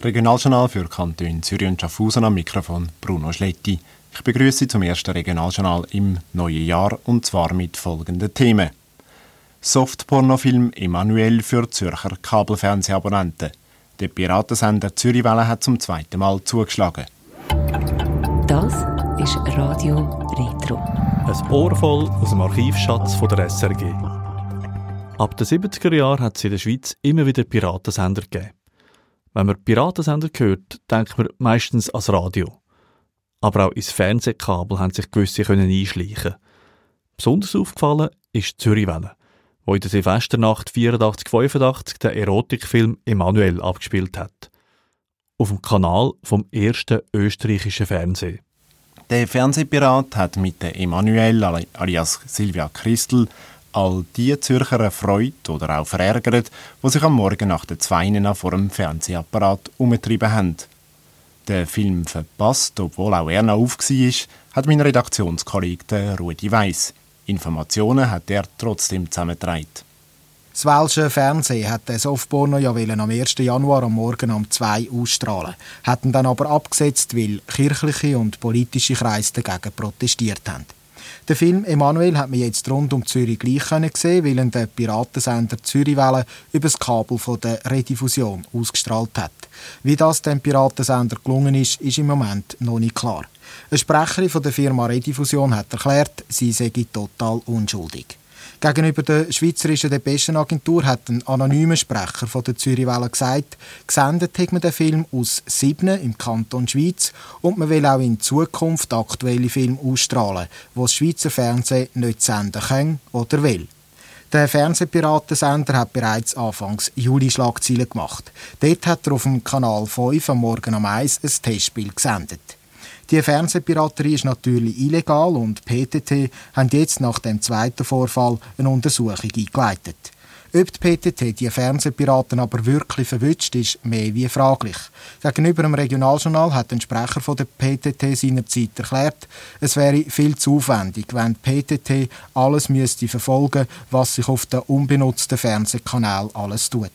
Regionaljournal für Kanton Zürich und Schaffhausen am Mikrofon Bruno Schletti. Ich begrüße Sie zum ersten Regionaljournal im neuen Jahr und zwar mit folgenden Themen. Softpornofilm Emanuel für Zürcher Kabelfernsehabonnenten. Der Piratensender Zürichwelle hat zum zweiten Mal zugeschlagen. Das ist Radio Retro. Ein Ohr voll aus dem Archivschatz von der SRG. Ab den 70er Jahren hat es in der Schweiz immer wieder Piratensender gegeben. Wenn man Piratensender hört, denkt man meistens ans Radio. Aber auch ins Fernsehkabel haben sich gewisse können einschleichen. Besonders aufgefallen ist Zürichwelle, wo in der Silvesternacht 84-85 den Erotikfilm Emanuel abgespielt hat. Auf dem Kanal vom ersten österreichischen Fernsehen. Der Fernsehpirat hat mit der Emanuel alias Silvia Christel all die Zürcher erfreut oder auch verärgert, die sich am Morgen nach der Zweinen vor dem Fernsehapparat umgetrieben haben. Der Film verpasst, obwohl auch er noch auf war, hat mein Redaktionskollege Rudi Weiss. Informationen hat er trotzdem zusammengetragen. Das Welsche Fernsehen hat den Softporno ja am 1. Januar am Morgen um 2 ausstrahlen, hatten dann aber abgesetzt, weil kirchliche und politische Kreise dagegen protestiert haben. Den Film Emanuel hat man jetzt rund um Zürich gleich gesehen, weil ihn der Piratensender Zürichwelle über das Kabel von der Rediffusion ausgestrahlt hat. Wie das dem Piratensender gelungen ist, ist im Moment noch nicht klar. Eine Sprecherin von der Firma Rediffusion hat erklärt, sie sei total unschuldig. Gegenüber der Schweizerischen Depeschenagentur hat ein anonymer Sprecher von der Zürichwelle gesagt, gesendet hat man den Film aus Siebnen im Kanton Schweiz und man will auch in Zukunft aktuelle Filme ausstrahlen, wo das Schweizer Fernsehen nicht senden kann oder will. Der Fernsehpiratensender hat bereits Anfangs Juli Schlagzeilen gemacht. Dort hat er auf dem Kanal 5 am Morgen um 1 ein Testspiel gesendet. Die Fernsehpiraterie ist natürlich illegal und PTT haben jetzt nach dem zweiten Vorfall eine Untersuchung eingeleitet. Ob die PTT die Fernsehpiraten aber wirklich verwünscht, ist mehr wie fraglich. Gegenüber dem Regionaljournal hat ein Sprecher von der PTT seinerzeit erklärt, es wäre viel zu aufwendig, wenn die PTT alles müsste verfolgen, was sich auf dem unbenutzten Fernsehkanal alles tut.